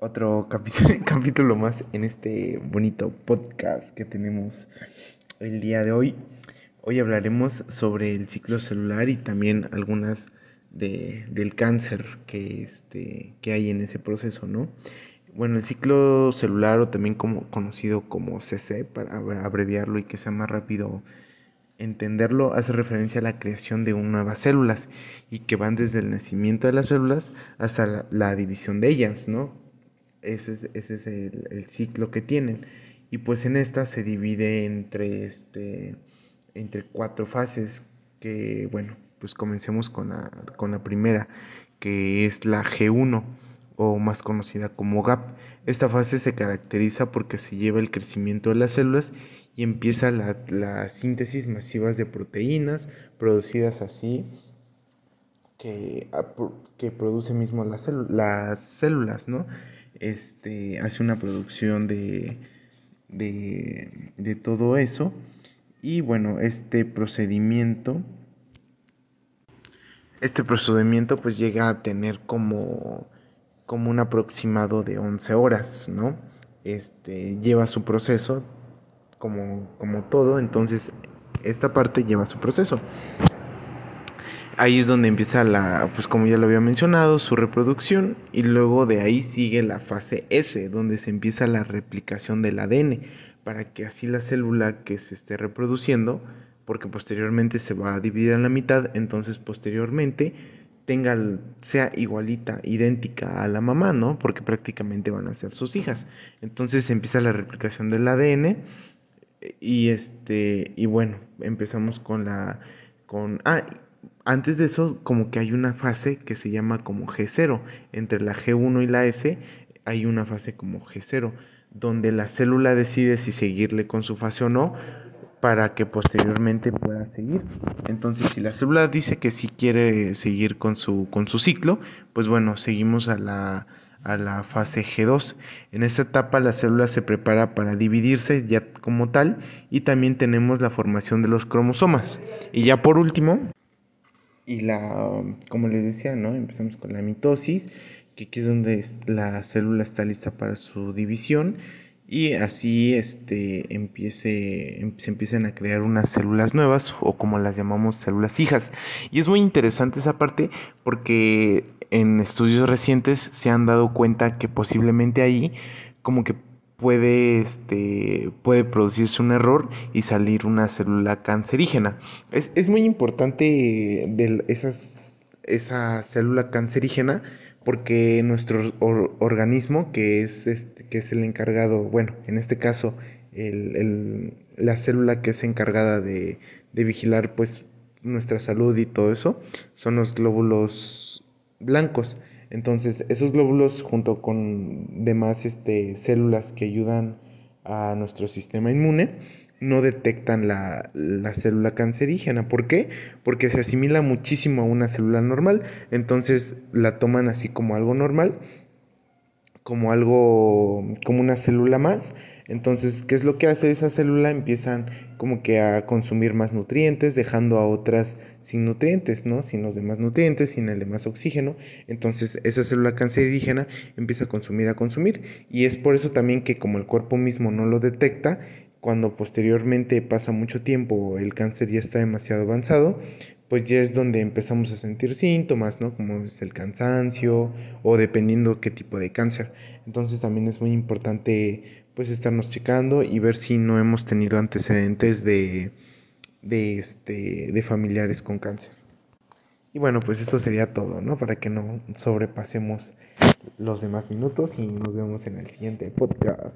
otro capítulo más en este bonito podcast que tenemos el día de hoy. Hoy hablaremos sobre el ciclo celular y también algunas de, del cáncer que, este, que hay en ese proceso, ¿no? Bueno, el ciclo celular o también como, conocido como CC para abreviarlo y que sea más rápido entenderlo hace referencia a la creación de nuevas células y que van desde el nacimiento de las células hasta la, división de ellas, ¿no? Ese es, el, ciclo que tienen. Y pues en esta se divide entre, este, entre cuatro fases que, bueno, pues comencemos con la, con la primera, que es la G1 o más conocida como GAP. Esta fase se caracteriza porque se lleva el crecimiento de las células y empieza la, síntesis masiva de proteínas producidas así que, que produce mismo las células, ¿no? Este, hace una producción de, de, de todo eso y bueno, este procedimiento este procedimiento pues llega a tener como, como un aproximado de 11 horas, ¿no? Este lleva su proceso como, como todo, entonces esta parte lleva su proceso. Ahí es donde empieza la, pues como ya lo había mencionado, su reproducción y luego de ahí sigue la fase S, donde se empieza la replicación del ADN, para que así la célula que se esté reproduciendo, porque posteriormente se va a dividir en la mitad, entonces posteriormente tenga, sea igualita, idéntica a la mamá, ¿no? Porque prácticamente van a ser sus hijas. Entonces empieza la replicación del ADN y este, y bueno, empezamos con la, con, ah, antes de eso como que hay una fase que se llama como G0, entre la G1 y la S hay una fase como G0, donde la célula decide si seguirle con su fase o no, para que posteriormente pueda seguir. Entonces, si la célula dice que sí quiere seguir con su, con su ciclo, pues bueno, seguimos a la, a la fase G2. En esta etapa la célula se prepara para dividirse ya como tal y también tenemos la formación de los cromosomas. Y ya por último, y la, como les decía, ¿no? Empezamos con la mitosis, que aquí es donde la célula está lista para su división y así este, empiece, em, se empiezan a crear unas células nuevas o como las llamamos células hijas. Y es muy interesante esa parte porque en estudios recientes se han dado cuenta que posiblemente ahí como que puede, este, puede producirse un error y salir una célula cancerígena. Es, es muy importante esa célula cancerígena porque nuestro organismo, que es, este, que es el encargado, bueno, en este caso, el, la célula que es encargada de, de, vigilar pues nuestra salud y todo eso, son los glóbulos blancos. Entonces, esos glóbulos junto con demás este, células que ayudan a nuestro sistema inmune, no detectan la, célula cancerígena. ¿Por qué? Porque se asimila muchísimo a una célula normal, entonces la toman así como algo normal, como algo, como una célula más. Entonces, ¿qué es lo que hace esa célula? Empiezan como que a consumir más nutrientes, dejando a otras sin nutrientes, ¿no? Sin los demás nutrientes, sin el demás oxígeno. Entonces, esa célula cancerígena empieza a consumir, a consumir. Y es por eso también que como el cuerpo mismo no lo detecta, cuando posteriormente pasa mucho tiempo, el cáncer ya está demasiado avanzado, pues ya es donde empezamos a sentir síntomas, ¿no? Como es el cansancio o dependiendo qué tipo de cáncer. Entonces también es muy importante pues estarnos checando y ver si no hemos tenido antecedentes de, de, este, de familiares con cáncer. Y bueno, pues esto sería todo, ¿no? Para que no sobrepasemos los demás minutos y nos vemos en el siguiente podcast.